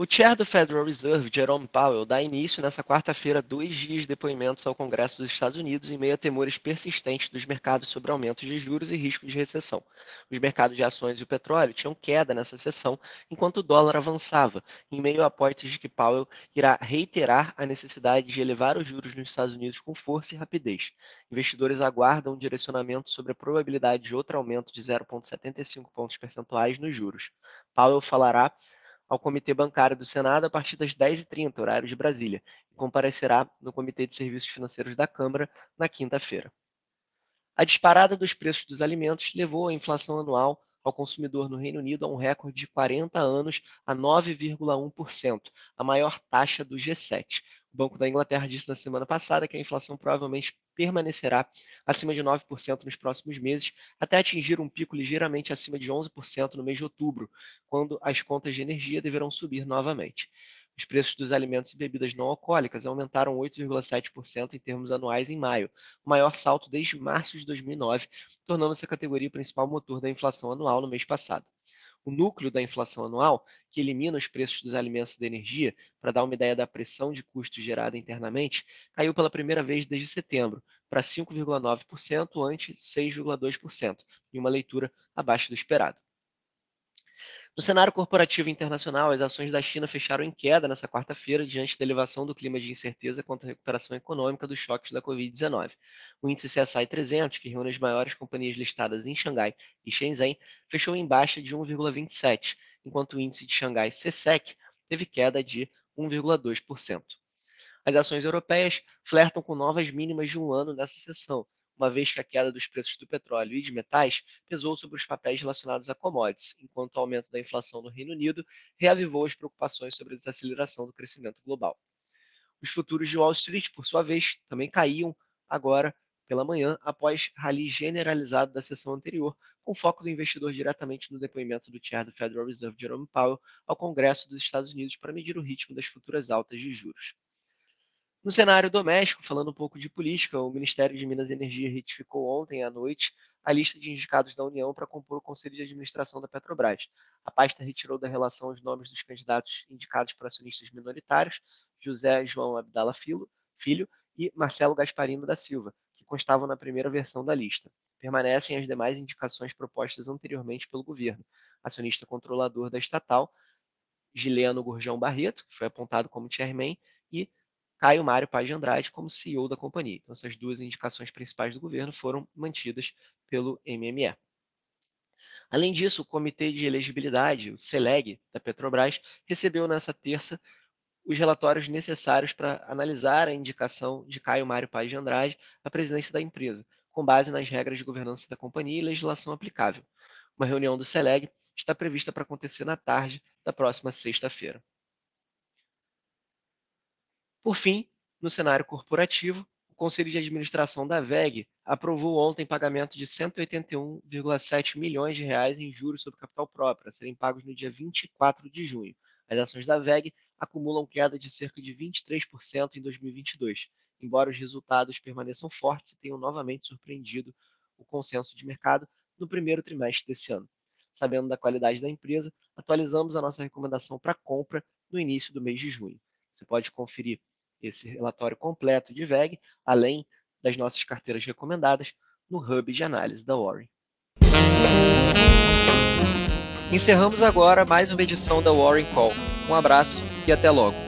O chair do Federal Reserve, Jerome Powell, dá início nesta quarta-feira dois dias de depoimentos ao Congresso dos Estados Unidos em meio a temores persistentes dos mercados sobre aumentos de juros e risco de recessão. Os mercados de ações e o petróleo tinham queda nessa sessão, enquanto o dólar avançava, em meio a apostas de que Powell irá reiterar a necessidade de elevar os juros nos Estados Unidos com força e rapidez. Investidores aguardam um direcionamento sobre a probabilidade de outro aumento de 0,75 pontos percentuais nos juros. Powell falará ao Comitê Bancário do Senado a partir das 10h30, horário de Brasília, e comparecerá no Comitê de Serviços Financeiros da Câmara na quinta-feira. A disparada dos preços dos alimentos levou a inflação anual ao consumidor no Reino Unido a um recorde de 40 anos a 9,1%, a maior taxa do G7. Banco da Inglaterra disse na semana passada que a inflação provavelmente permanecerá acima de 9% nos próximos meses, até atingir um pico ligeiramente acima de 11% no mês de outubro, quando as contas de energia deverão subir novamente. Os preços dos alimentos e bebidas não alcoólicas aumentaram 8,7% em termos anuais em maio, o maior salto desde março de 2009, tornando-se a categoria principal motor da inflação anual no mês passado o núcleo da inflação anual, que elimina os preços dos alimentos e da energia, para dar uma ideia da pressão de custos gerada internamente, caiu pela primeira vez desde setembro, para 5,9% antes 6,2%, em uma leitura abaixo do esperado. No cenário corporativo internacional, as ações da China fecharam em queda nesta quarta-feira diante da elevação do clima de incerteza quanto à recuperação econômica dos choques da Covid-19. O índice CSI 300, que reúne as maiores companhias listadas em Xangai e Shenzhen, fechou em baixa de 1,27, enquanto o índice de Xangai CSEC teve queda de 1,2%. As ações europeias flertam com novas mínimas de um ano nessa sessão, uma vez que a queda dos preços do petróleo e de metais pesou sobre os papéis relacionados a commodities, enquanto o aumento da inflação no Reino Unido reavivou as preocupações sobre a desaceleração do crescimento global. Os futuros de Wall Street, por sua vez, também caíam agora pela manhã após rally generalizado da sessão anterior, com foco do investidor diretamente no depoimento do chair do Federal Reserve, Jerome Powell, ao Congresso dos Estados Unidos para medir o ritmo das futuras altas de juros. No cenário doméstico, falando um pouco de política, o Ministério de Minas e Energia retificou ontem à noite a lista de indicados da União para compor o Conselho de Administração da Petrobras. A pasta retirou da relação os nomes dos candidatos indicados por acionistas minoritários, José João Abdala Filho, Filho e Marcelo Gasparino da Silva, que constavam na primeira versão da lista. Permanecem as demais indicações propostas anteriormente pelo governo. Acionista controlador da estatal, Gileano Gurjão Barreto, que foi apontado como chairman, e Caio Mário Paz de Andrade como CEO da companhia. Então, essas duas indicações principais do governo foram mantidas pelo MME. Além disso, o Comitê de Elegibilidade, o CELEG, da Petrobras, recebeu nessa terça os relatórios necessários para analisar a indicação de Caio Mário Paz de Andrade à presidência da empresa, com base nas regras de governança da companhia e legislação aplicável. Uma reunião do CELEG está prevista para acontecer na tarde da próxima sexta-feira. Por fim, no cenário corporativo, o Conselho de Administração da VEG aprovou ontem pagamento de 181,7 milhões de reais em juros sobre capital próprio, a serem pagos no dia 24 de junho. As ações da VEG acumulam queda de cerca de 23% em 2022, embora os resultados permaneçam fortes e tenham novamente surpreendido o consenso de mercado no primeiro trimestre desse ano. Sabendo da qualidade da empresa, atualizamos a nossa recomendação para compra no início do mês de junho. Você pode conferir esse relatório completo de VEG, além das nossas carteiras recomendadas, no Hub de Análise da Warren. Encerramos agora mais uma edição da Warren Call. Um abraço e até logo.